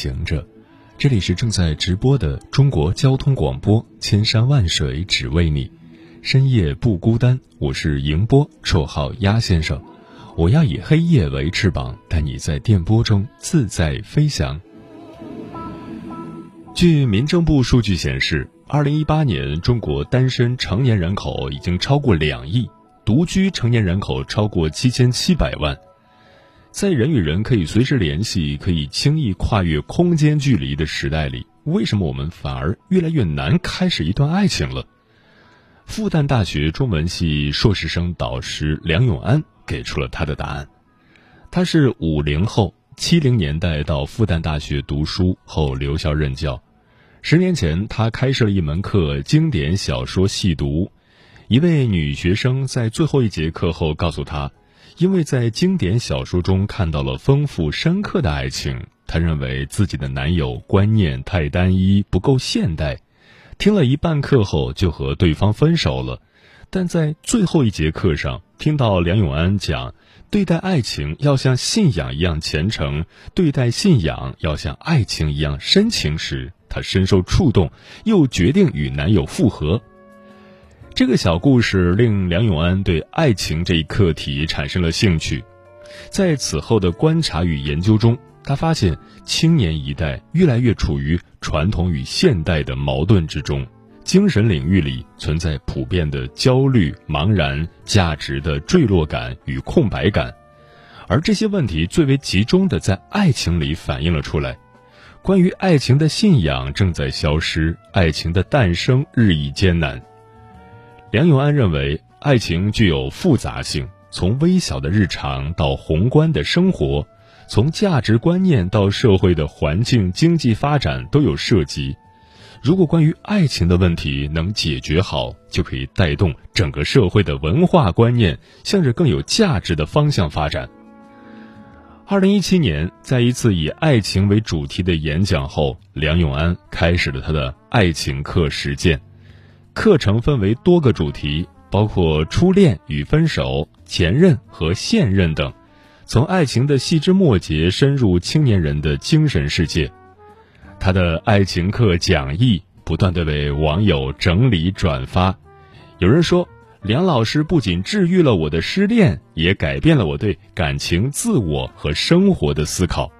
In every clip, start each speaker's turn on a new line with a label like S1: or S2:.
S1: 行者，这里是正在直播的中国交通广播，千山万水只为你，深夜不孤单。我是迎波，绰号鸭先生。我要以黑夜为翅膀，带你在电波中自在飞翔。据民政部数据显示，二零一八年中国单身成年人口已经超过两亿，独居成年人口超过七千七百万。在人与人可以随时联系、可以轻易跨越空间距离的时代里，为什么我们反而越来越难开始一段爱情了？复旦大学中文系硕士生导师梁永安给出了他的答案。他是五零后，七零年代到复旦大学读书后留校任教。十年前，他开设了一门课——经典小说细读。一位女学生在最后一节课后告诉他。因为在经典小说中看到了丰富深刻的爱情，她认为自己的男友观念太单一，不够现代。听了一半课后，就和对方分手了。但在最后一节课上，听到梁永安讲对待爱情要像信仰一样虔诚，对待信仰要像爱情一样深情时，她深受触动，又决定与男友复合。这个小故事令梁永安对爱情这一课题产生了兴趣，在此后的观察与研究中，他发现青年一代越来越处于传统与现代的矛盾之中，精神领域里存在普遍的焦虑、茫然、价值的坠落感与空白感，而这些问题最为集中的在爱情里反映了出来。关于爱情的信仰正在消失，爱情的诞生日益艰难。梁永安认为，爱情具有复杂性，从微小的日常到宏观的生活，从价值观念到社会的环境、经济发展都有涉及。如果关于爱情的问题能解决好，就可以带动整个社会的文化观念向着更有价值的方向发展。二零一七年，在一次以爱情为主题的演讲后，梁永安开始了他的爱情课实践。课程分为多个主题，包括初恋与分手、前任和现任等，从爱情的细枝末节深入青年人的精神世界。他的爱情课讲义不断的被网友整理转发，有人说，梁老师不仅治愈了我的失恋，也改变了我对感情、自我和生活的思考。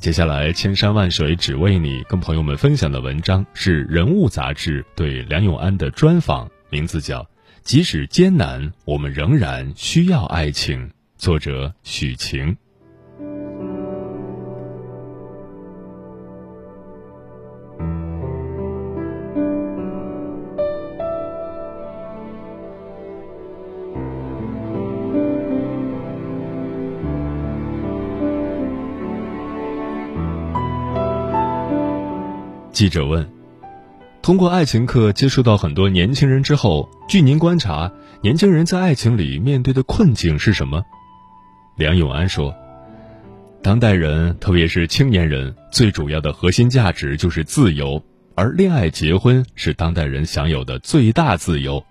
S1: 接下来，千山万水只为你，跟朋友们分享的文章是《人物》杂志对梁永安的专访，名字叫《即使艰难，我们仍然需要爱情》，作者许晴。记者问：“通过爱情课接触到很多年轻人之后，据您观察，年轻人在爱情里面对的困境是什么？”梁永安说：“当代人，特别是青年人，最主要的核心价值就是自由，而恋爱结婚是当代人享有的最大自由。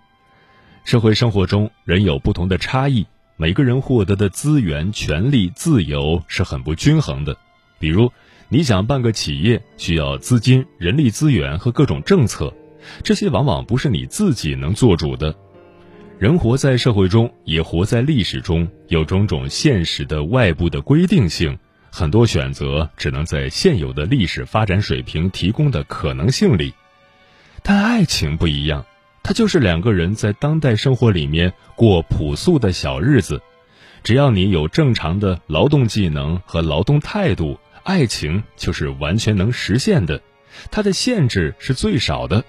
S1: 社会生活中，人有不同的差异，每个人获得的资源、权利、自由是很不均衡的，比如。”你想办个企业，需要资金、人力资源和各种政策，这些往往不是你自己能做主的。人活在社会中，也活在历史中，有种种现实的外部的规定性，很多选择只能在现有的历史发展水平提供的可能性里。但爱情不一样，它就是两个人在当代生活里面过朴素的小日子，只要你有正常的劳动技能和劳动态度。爱情就是完全能实现的，它的限制是最少的。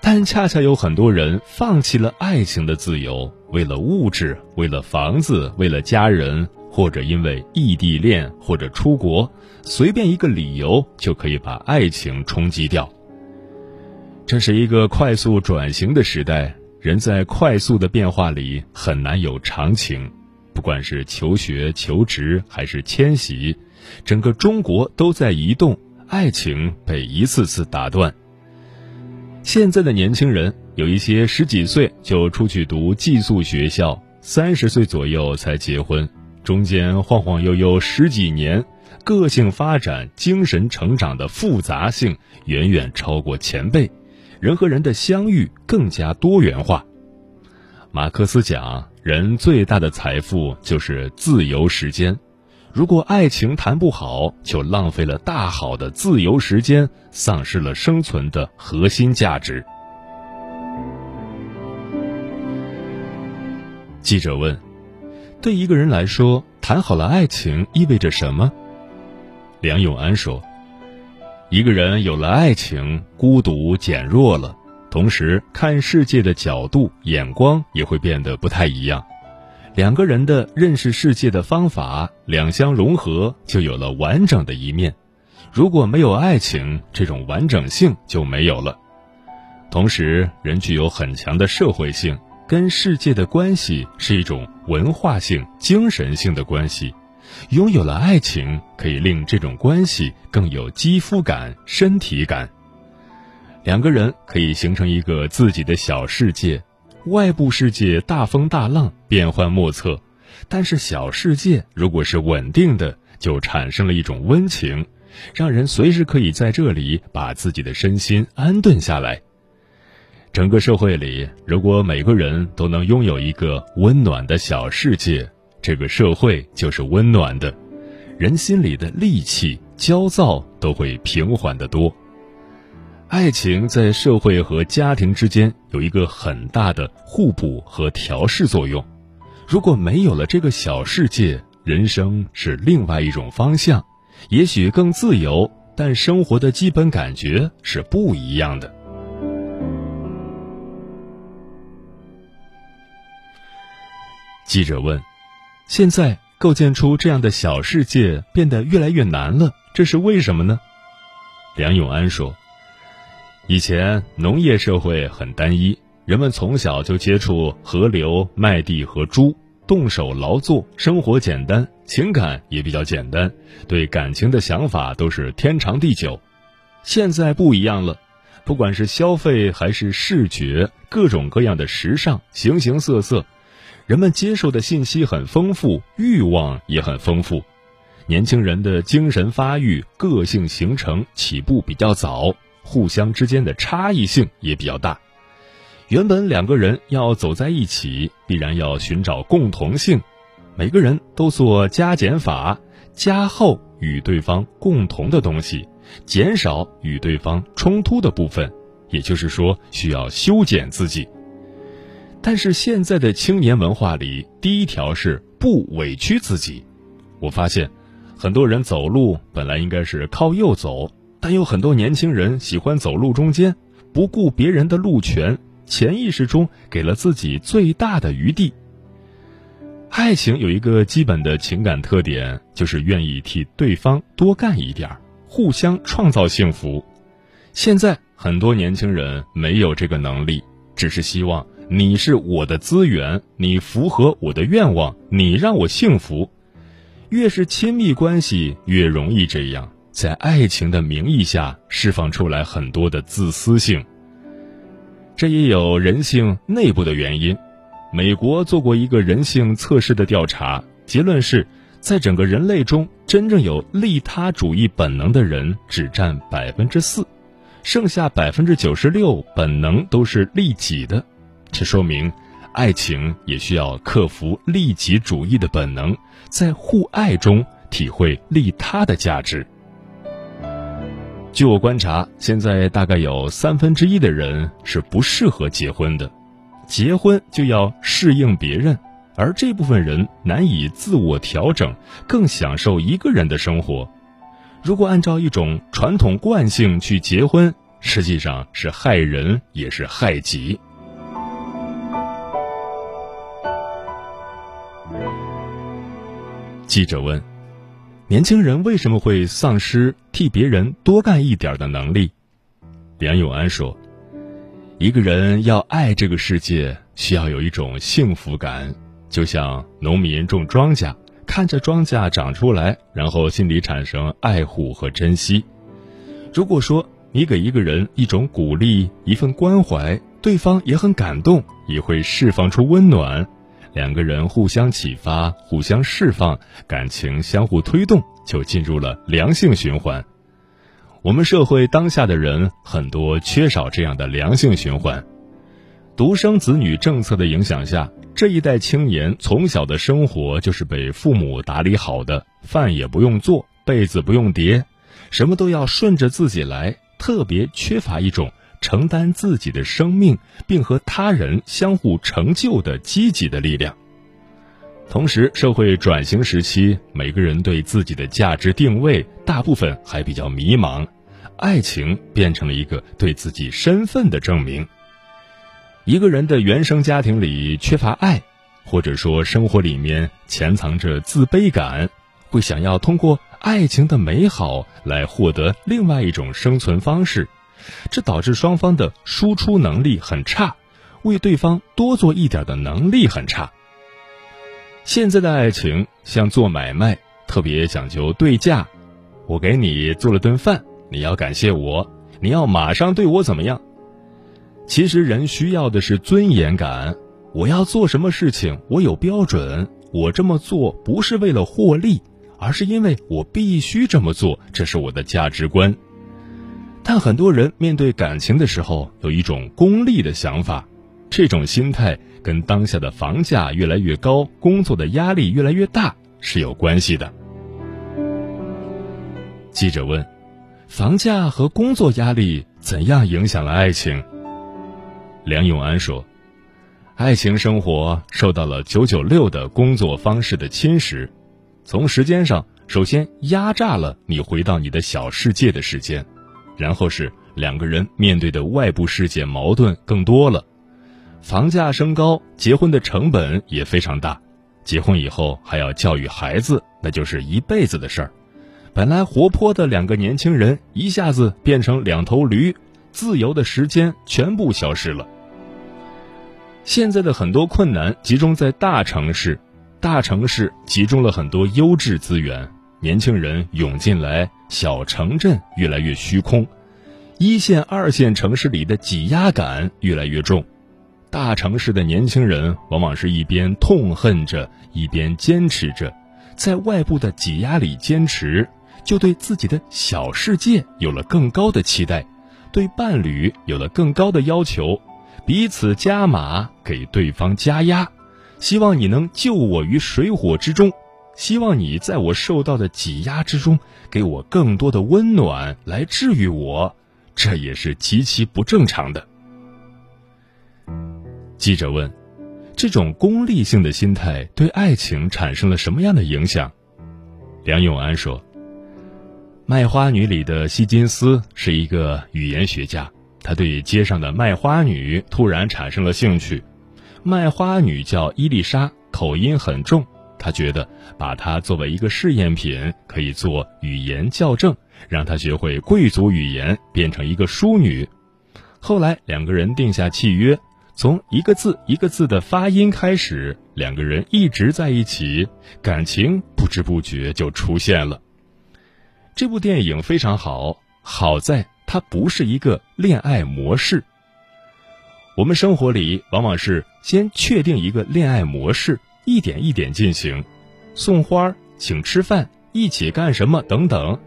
S1: 但恰恰有很多人放弃了爱情的自由，为了物质，为了房子，为了家人，或者因为异地恋或者出国，随便一个理由就可以把爱情冲击掉。这是一个快速转型的时代，人在快速的变化里很难有长情。不管是求学、求职还是迁徙，整个中国都在移动，爱情被一次次打断。现在的年轻人有一些十几岁就出去读寄宿学校，三十岁左右才结婚，中间晃晃悠悠十几年，个性发展、精神成长的复杂性远远超过前辈，人和人的相遇更加多元化。马克思讲，人最大的财富就是自由时间。如果爱情谈不好，就浪费了大好的自由时间，丧失了生存的核心价值。记者问：“对一个人来说，谈好了爱情意味着什么？”梁永安说：“一个人有了爱情，孤独减弱了，同时看世界的角度、眼光也会变得不太一样。”两个人的认识世界的方法两相融合，就有了完整的一面。如果没有爱情，这种完整性就没有了。同时，人具有很强的社会性，跟世界的关系是一种文化性、精神性的关系。拥有了爱情，可以令这种关系更有肌肤感、身体感。两个人可以形成一个自己的小世界。外部世界大风大浪，变幻莫测，但是小世界如果是稳定的，就产生了一种温情，让人随时可以在这里把自己的身心安顿下来。整个社会里，如果每个人都能拥有一个温暖的小世界，这个社会就是温暖的，人心里的戾气、焦躁都会平缓得多。爱情在社会和家庭之间有一个很大的互补和调试作用。如果没有了这个小世界，人生是另外一种方向，也许更自由，但生活的基本感觉是不一样的。记者问：“现在构建出这样的小世界变得越来越难了，这是为什么呢？”梁永安说。以前农业社会很单一，人们从小就接触河流、麦地和猪，动手劳作，生活简单，情感也比较简单，对感情的想法都是天长地久。现在不一样了，不管是消费还是视觉，各种各样的时尚，形形色色，人们接受的信息很丰富，欲望也很丰富，年轻人的精神发育、个性形成起步比较早。互相之间的差异性也比较大，原本两个人要走在一起，必然要寻找共同性，每个人都做加减法，加厚与对方共同的东西，减少与对方冲突的部分，也就是说需要修剪自己。但是现在的青年文化里，第一条是不委屈自己。我发现，很多人走路本来应该是靠右走。但有很多年轻人喜欢走路中间，不顾别人的路权，潜意识中给了自己最大的余地。爱情有一个基本的情感特点，就是愿意替对方多干一点互相创造幸福。现在很多年轻人没有这个能力，只是希望你是我的资源，你符合我的愿望，你让我幸福。越是亲密关系，越容易这样。在爱情的名义下释放出来很多的自私性，这也有人性内部的原因。美国做过一个人性测试的调查，结论是，在整个人类中，真正有利他主义本能的人只占百分之四，剩下百分之九十六本能都是利己的。这说明，爱情也需要克服利己主义的本能，在互爱中体会利他的价值。据我观察，现在大概有三分之一的人是不适合结婚的，结婚就要适应别人，而这部分人难以自我调整，更享受一个人的生活。如果按照一种传统惯性去结婚，实际上是害人也是害己。记者问：“年轻人为什么会丧失替别人多干一点的能力？”梁永安说：“一个人要爱这个世界，需要有一种幸福感，就像农民种庄稼，看着庄稼长出来，然后心里产生爱护和珍惜。如果说你给一个人一种鼓励，一份关怀，对方也很感动，也会释放出温暖。”两个人互相启发，互相释放，感情相互推动，就进入了良性循环。我们社会当下的人很多缺少这样的良性循环。独生子女政策的影响下，这一代青年从小的生活就是被父母打理好的，饭也不用做，被子不用叠，什么都要顺着自己来，特别缺乏一种。承担自己的生命，并和他人相互成就的积极的力量。同时，社会转型时期，每个人对自己的价值定位大部分还比较迷茫，爱情变成了一个对自己身份的证明。一个人的原生家庭里缺乏爱，或者说生活里面潜藏着自卑感，会想要通过爱情的美好来获得另外一种生存方式。这导致双方的输出能力很差，为对方多做一点的能力很差。现在的爱情像做买卖，特别讲究对价。我给你做了顿饭，你要感谢我，你要马上对我怎么样？其实人需要的是尊严感。我要做什么事情，我有标准。我这么做不是为了获利，而是因为我必须这么做，这是我的价值观。但很多人面对感情的时候有一种功利的想法，这种心态跟当下的房价越来越高、工作的压力越来越大是有关系的。记者问：“房价和工作压力怎样影响了爱情？”梁永安说：“爱情生活受到了九九六的工作方式的侵蚀，从时间上首先压榨了你回到你的小世界的时间。”然后是两个人面对的外部世界矛盾更多了，房价升高，结婚的成本也非常大，结婚以后还要教育孩子，那就是一辈子的事儿。本来活泼的两个年轻人一下子变成两头驴，自由的时间全部消失了。现在的很多困难集中在大城市，大城市集中了很多优质资源。年轻人涌进来，小城镇越来越虚空，一线、二线城市里的挤压感越来越重。大城市的年轻人往往是一边痛恨着，一边坚持着，在外部的挤压里坚持，就对自己的小世界有了更高的期待，对伴侣有了更高的要求，彼此加码，给对方加压，希望你能救我于水火之中。希望你在我受到的挤压之中，给我更多的温暖，来治愈我，这也是极其不正常的。记者问：“这种功利性的心态对爱情产生了什么样的影响？”梁永安说：“《卖花女》里的希金斯是一个语言学家，他对街上的卖花女突然产生了兴趣。卖花女叫伊丽莎，口音很重。”他觉得把它作为一个试验品，可以做语言校正，让她学会贵族语言，变成一个淑女。后来两个人定下契约，从一个字一个字的发音开始，两个人一直在一起，感情不知不觉就出现了。这部电影非常好，好在它不是一个恋爱模式。我们生活里往往是先确定一个恋爱模式。一点一点进行，送花、请吃饭、一起干什么等等，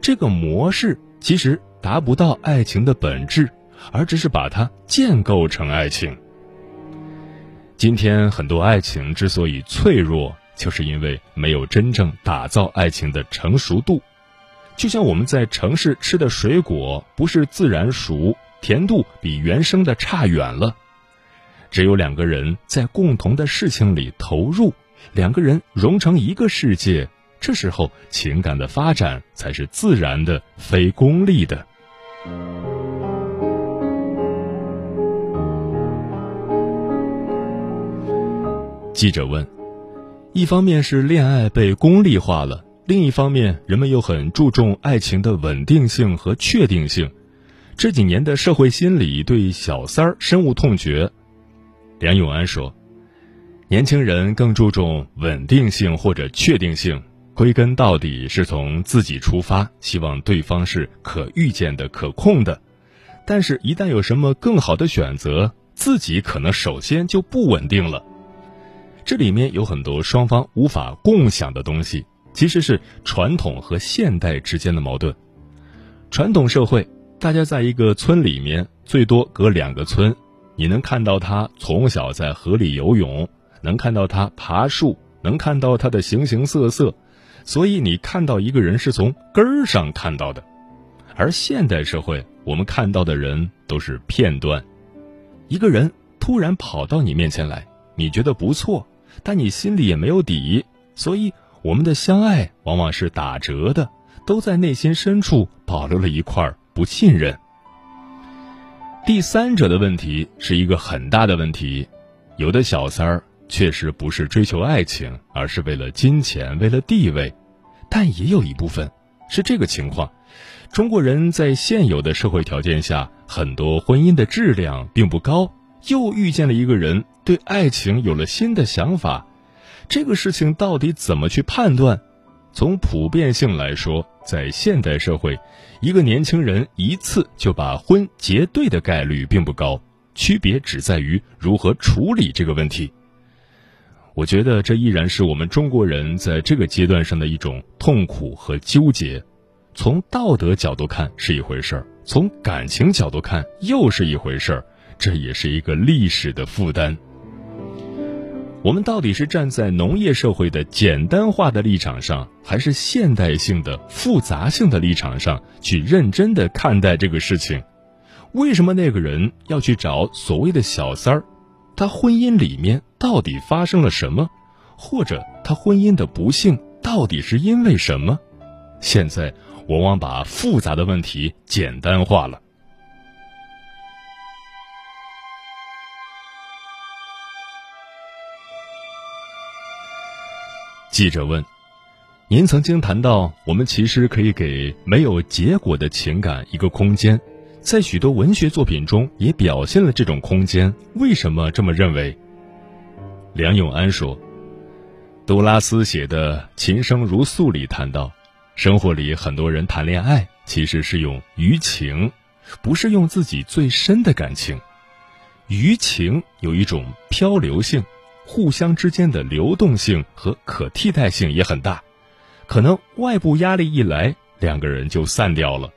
S1: 这个模式其实达不到爱情的本质，而只是把它建构成爱情。今天很多爱情之所以脆弱，就是因为没有真正打造爱情的成熟度。就像我们在城市吃的水果，不是自然熟，甜度比原生的差远了。只有两个人在共同的事情里投入两个人融成一个世界这时候情感的发展才是自然的非功利的。记者问一方面是恋爱被功利化了另一方面人们又很注重爱情的稳定性和确定性。这几年的社会心理对小三儿深恶痛绝梁永安说：“年轻人更注重稳定性或者确定性，归根到底是从自己出发，希望对方是可预见的、可控的。但是，一旦有什么更好的选择，自己可能首先就不稳定了。这里面有很多双方无法共享的东西，其实是传统和现代之间的矛盾。传统社会，大家在一个村里面，最多隔两个村。”你能看到他从小在河里游泳，能看到他爬树，能看到他的形形色色，所以你看到一个人是从根儿上看到的。而现代社会，我们看到的人都是片段。一个人突然跑到你面前来，你觉得不错，但你心里也没有底，所以我们的相爱往往是打折的，都在内心深处保留了一块不信任。第三者的问题是一个很大的问题，有的小三儿确实不是追求爱情，而是为了金钱、为了地位，但也有一部分是这个情况。中国人在现有的社会条件下，很多婚姻的质量并不高，又遇见了一个人，对爱情有了新的想法，这个事情到底怎么去判断？从普遍性来说，在现代社会，一个年轻人一次就把婚结对的概率并不高，区别只在于如何处理这个问题。我觉得这依然是我们中国人在这个阶段上的一种痛苦和纠结。从道德角度看是一回事儿，从感情角度看又是一回事儿，这也是一个历史的负担。我们到底是站在农业社会的简单化的立场上，还是现代性的复杂性的立场上去认真的看待这个事情？为什么那个人要去找所谓的小三儿？他婚姻里面到底发生了什么？或者他婚姻的不幸到底是因为什么？现在往往把复杂的问题简单化了。记者问：“您曾经谈到，我们其实可以给没有结果的情感一个空间，在许多文学作品中也表现了这种空间。为什么这么认为？”梁永安说：“杜拉斯写的《琴声如诉》里谈到，生活里很多人谈恋爱其实是用余情，不是用自己最深的感情。余情有一种漂流性。”互相之间的流动性和可替代性也很大，可能外部压力一来，两个人就散掉了。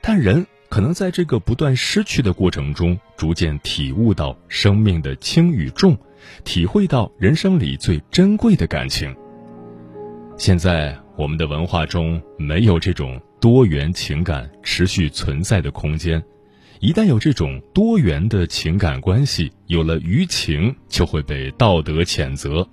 S1: 但人可能在这个不断失去的过程中，逐渐体悟到生命的轻与重，体会到人生里最珍贵的感情。现在我们的文化中没有这种多元情感持续存在的空间。一旦有这种多元的情感关系，有了余情，就会被道德谴责。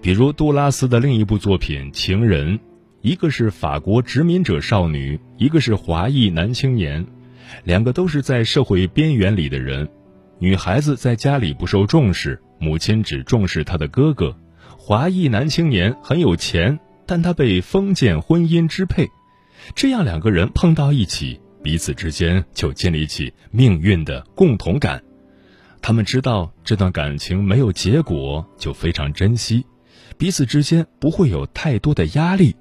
S1: 比如杜拉斯的另一部作品《情人》，一个是法国殖民者少女，一个是华裔男青年，两个都是在社会边缘里的人。女孩子在家里不受重视，母亲只重视她的哥哥。华裔男青年很有钱，但他被封建婚姻支配。这样两个人碰到一起。彼此之间就建立起命运的共同感，他们知道这段感情没有结果，就非常珍惜，彼此之间不会有太多的压力，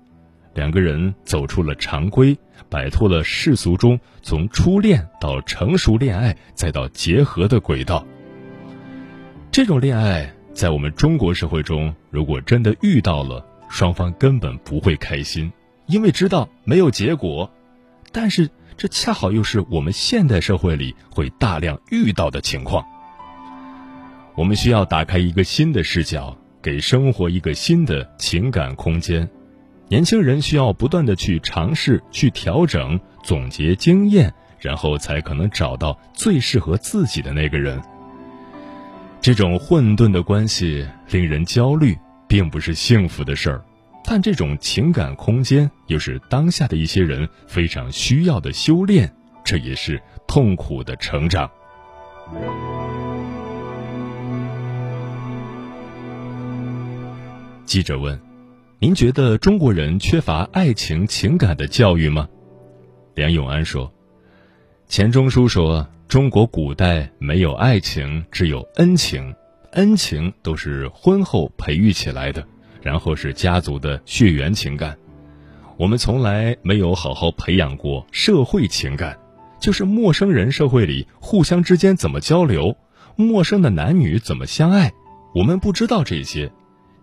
S1: 两个人走出了常规，摆脱了世俗中从初恋到成熟恋爱再到结合的轨道。这种恋爱在我们中国社会中，如果真的遇到了，双方根本不会开心，因为知道没有结果，但是。这恰好又是我们现代社会里会大量遇到的情况。我们需要打开一个新的视角，给生活一个新的情感空间。年轻人需要不断的去尝试、去调整、总结经验，然后才可能找到最适合自己的那个人。这种混沌的关系令人焦虑，并不是幸福的事儿。但这种情感空间又是当下的一些人非常需要的修炼，这也是痛苦的成长。记者问：“您觉得中国人缺乏爱情情感的教育吗？”梁永安说：“钱钟书说，中国古代没有爱情，只有恩情，恩情都是婚后培育起来的，然后是家族的血缘情感。我们从来没有好好培养过社会情感，就是陌生人社会里互相之间怎么交流，陌生的男女怎么相爱，我们不知道这些。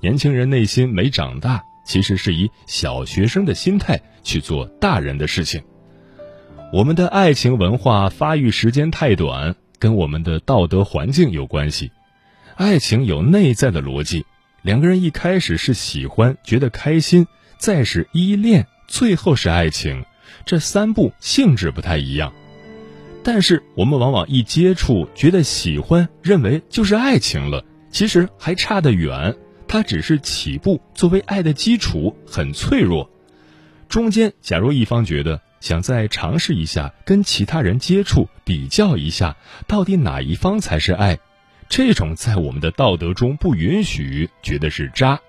S1: 年轻人内心没长大，其实是以小学生的心态去做大人的事情。”我们的爱情文化发育时间太短，跟我们的道德环境有关系。爱情有内在的逻辑，两个人一开始是喜欢，觉得开心，再是依恋，最后是爱情，这三步性质不太一样。但是我们往往一接触，觉得喜欢，认为就是爱情了，其实还差得远，它只是起步，作为爱的基础，很脆弱。中间，假如一方觉得。想再尝试一下跟其他人接触，比较一下到底哪一方才是爱，这种在我们的道德中不允许，觉得是渣。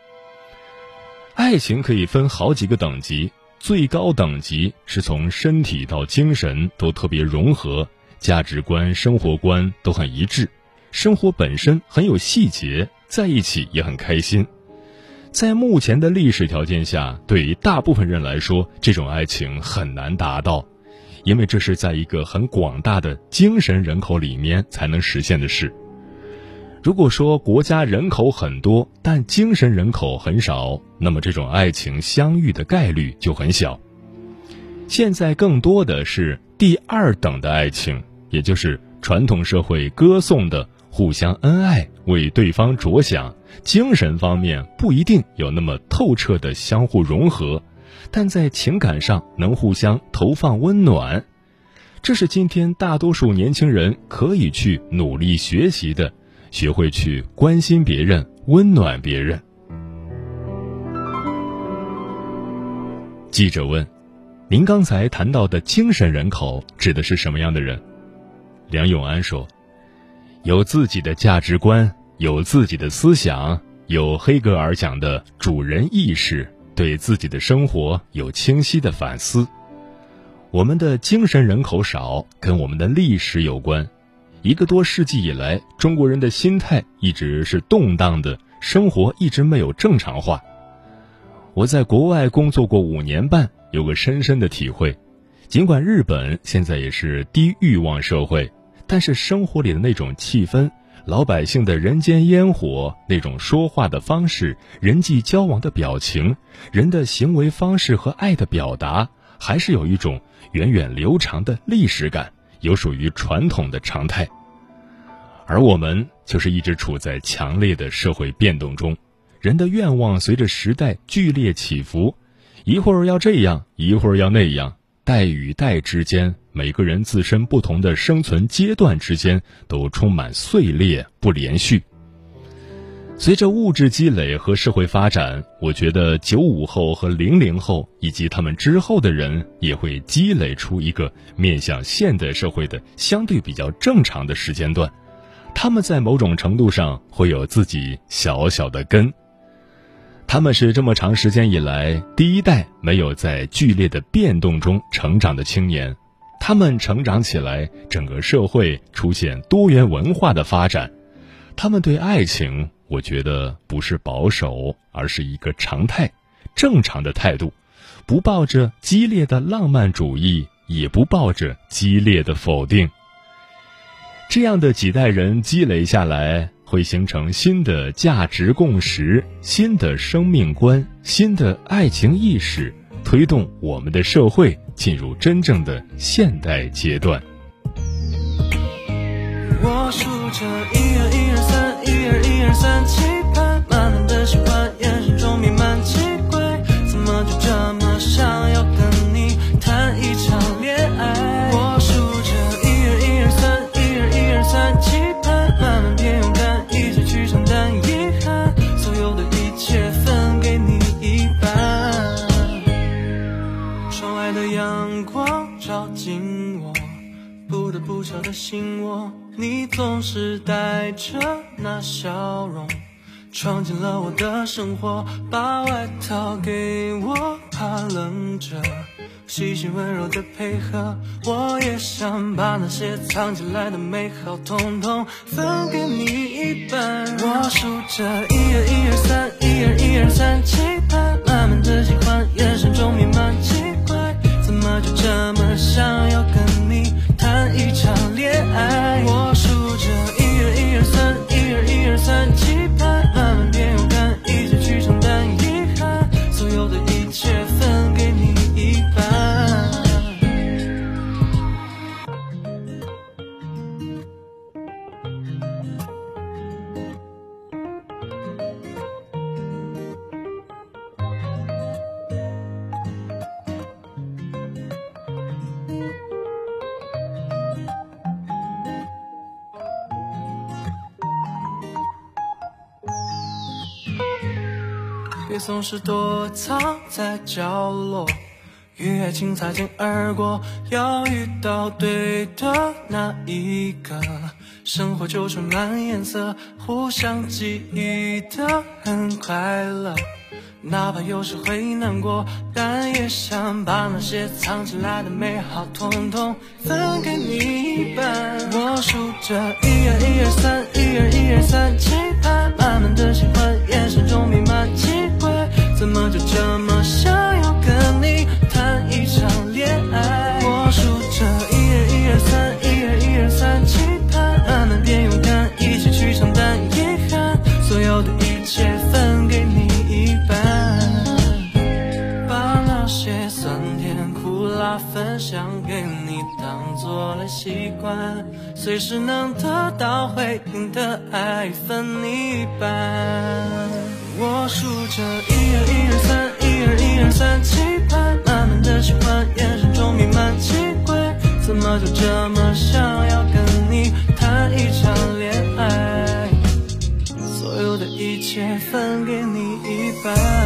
S1: 爱情可以分好几个等级，最高等级是从身体到精神都特别融合，价值观、生活观都很一致，生活本身很有细节，在一起也很开心。在目前的历史条件下，对于大部分人来说，这种爱情很难达到，因为这是在一个很广大的精神人口里面才能实现的事。如果说国家人口很多，但精神人口很少，那么这种爱情相遇的概率就很小。现在更多的是第二等的爱情，也就是传统社会歌颂的。互相恩爱，为对方着想，精神方面不一定有那么透彻的相互融合，但在情感上能互相投放温暖，这是今天大多数年轻人可以去努力学习的，学会去关心别人，温暖别人。记者问：“您刚才谈到的精神人口指的是什么样的人？”梁永安说。有自己的价值观，有自己的思想，有黑格尔讲的主人意识，对自己的生活有清晰的反思。我们的精神人口少，跟我们的历史有关。一个多世纪以来，中国人的心态一直是动荡的，生活一直没有正常化。我在国外工作过五年半，有个深深的体会。尽管日本现在也是低欲望社会。但是生活里的那种气氛，老百姓的人间烟火，那种说话的方式，人际交往的表情，人的行为方式和爱的表达，还是有一种源远流长的历史感，有属于传统的常态。而我们就是一直处在强烈的社会变动中，人的愿望随着时代剧烈起伏，一会儿要这样，一会儿要那样。代与代之间，每个人自身不同的生存阶段之间都充满碎裂不连续。随着物质积累和社会发展，我觉得九五后和零零后以及他们之后的人也会积累出一个面向现代社会的相对比较正常的时间段。他们在某种程度上会有自己小小的根。他们是这么长时间以来第一代没有在剧烈的变动中成长的青年，他们成长起来，整个社会出现多元文化的发展，他们对爱情，我觉得不是保守，而是一个常态、正常的态度，不抱着激烈的浪漫主义，也不抱着激烈的否定。这样的几代人积累下来。会形成新的价值共识、新的生命观、新的爱情意识，推动我们的社会进入真正的现代阶段。我数着一二，算期盼，慢慢的喜欢，眼神中弥漫奇怪。怎么就这么想要跟你谈一场恋爱？我数着一二一二，算一二一二，算期盼。慢慢变勇敢，
S2: 一起去承担遗憾。所有的一切分给你一半。窗外的阳光照进我
S1: 不得不笑的心窝。你总是带着那笑容，
S2: 闯进了我的生活，把外套给我，怕冷着。细心温柔的配合，我也想把那些藏起来的美好，统统分给你一半。我数着一二一二三，一二一二三，期盼满满的喜欢，眼神中弥漫奇怪，怎么就这么想要跟你谈一场恋爱？我三，期别总是躲藏在角落，与爱情擦肩而过。要遇到对的那一个，生活就充满颜色，互相记忆的很快乐。哪怕有时会难过，但也想把那些藏起来的美好，统统分给你一半。我数着一二一二三，一二一二三，期盼满满的喜欢，眼神中弥漫奇，怎么就这么想要跟你谈一场恋爱？我数着一二一二三，一二一二三，期盼慢慢变勇敢，一起去承担遗憾，所有的一切分给你一半。把那些酸甜苦辣分享给你，当做了习惯，随时能得到回应的爱分你一半。么就这么想要跟你谈一场恋爱？所有的一切分给你一半。